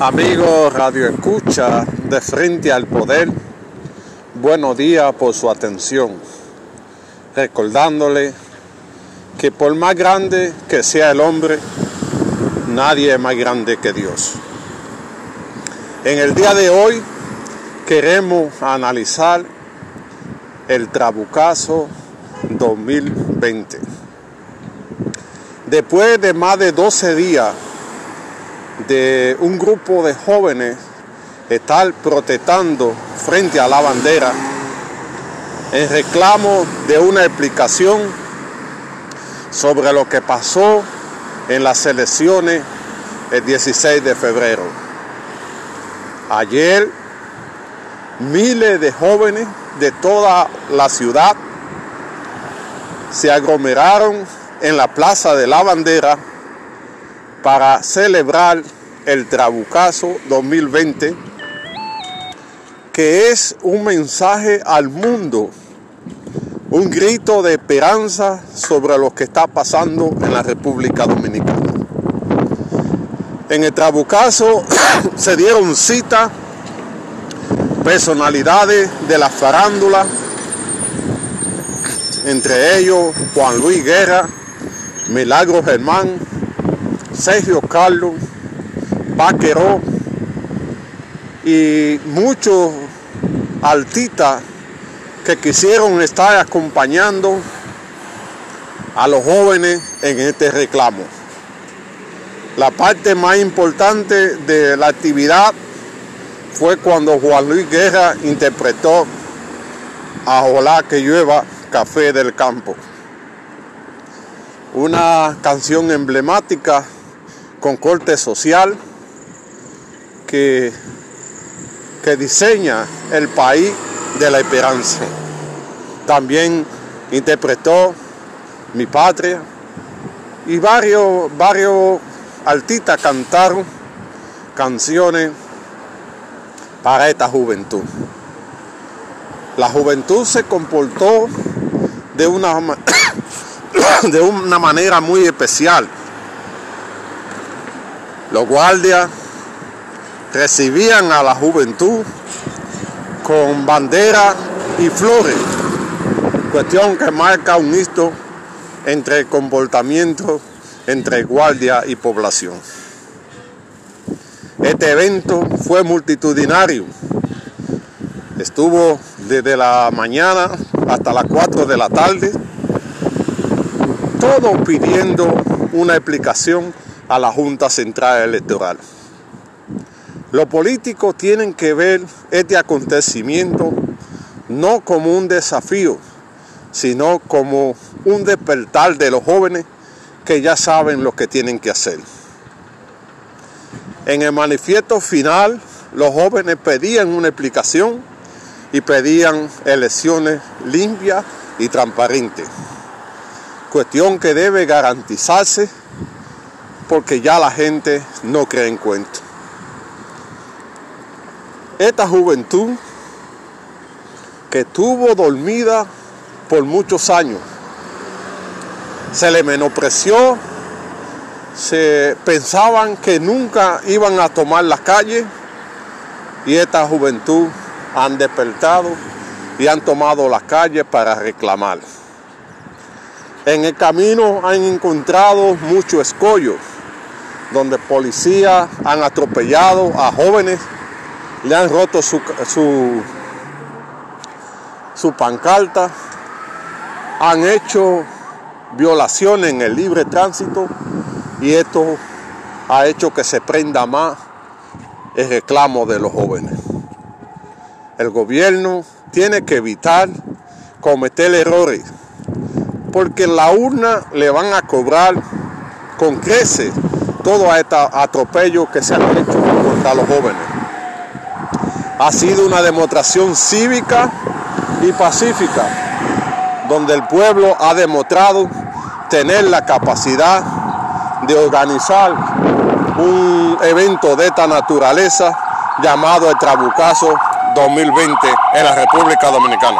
Amigos Radio Escucha de Frente al Poder, buenos días por su atención. Recordándole que por más grande que sea el hombre, nadie es más grande que Dios. En el día de hoy queremos analizar el Trabucazo 2020. Después de más de 12 días de un grupo de jóvenes estar protestando frente a la bandera en reclamo de una explicación sobre lo que pasó en las elecciones el 16 de febrero. Ayer miles de jóvenes de toda la ciudad se aglomeraron en la Plaza de la Bandera para celebrar el Trabucazo 2020, que es un mensaje al mundo, un grito de esperanza sobre lo que está pasando en la República Dominicana. En el Trabucazo se dieron cita personalidades de la farándula, entre ellos Juan Luis Guerra, Milagro Germán, Sergio Carlos, Vaqueró y muchos artistas que quisieron estar acompañando a los jóvenes en este reclamo. La parte más importante de la actividad fue cuando Juan Luis Guerra interpretó a Ojalá que llueva café del campo. Una canción emblemática con corte social que, que diseña el país de la esperanza. También interpretó Mi Patria y varios, varios artistas cantaron canciones para esta juventud. La juventud se comportó de una, de una manera muy especial. Los guardias recibían a la juventud con banderas y flores, cuestión que marca un hito entre comportamiento entre guardia y población. Este evento fue multitudinario. Estuvo desde la mañana hasta las 4 de la tarde, todo pidiendo una explicación a la Junta Central Electoral. Los políticos tienen que ver este acontecimiento no como un desafío, sino como un despertar de los jóvenes que ya saben lo que tienen que hacer. En el manifiesto final, los jóvenes pedían una explicación y pedían elecciones limpias y transparentes. Cuestión que debe garantizarse porque ya la gente no cree en cuento. Esta juventud que estuvo dormida por muchos años, se le menospreció, se pensaban que nunca iban a tomar las calles y esta juventud han despertado y han tomado las calles para reclamar. En el camino han encontrado muchos escollos, donde policías han atropellado a jóvenes, le han roto su, su, su pancarta, han hecho violaciones en el libre tránsito y esto ha hecho que se prenda más el reclamo de los jóvenes. El gobierno tiene que evitar cometer errores, porque la urna le van a cobrar con creces todo este atropello que se han hecho contra los jóvenes. Ha sido una demostración cívica y pacífica, donde el pueblo ha demostrado tener la capacidad de organizar un evento de esta naturaleza llamado el Trabucazo 2020 en la República Dominicana.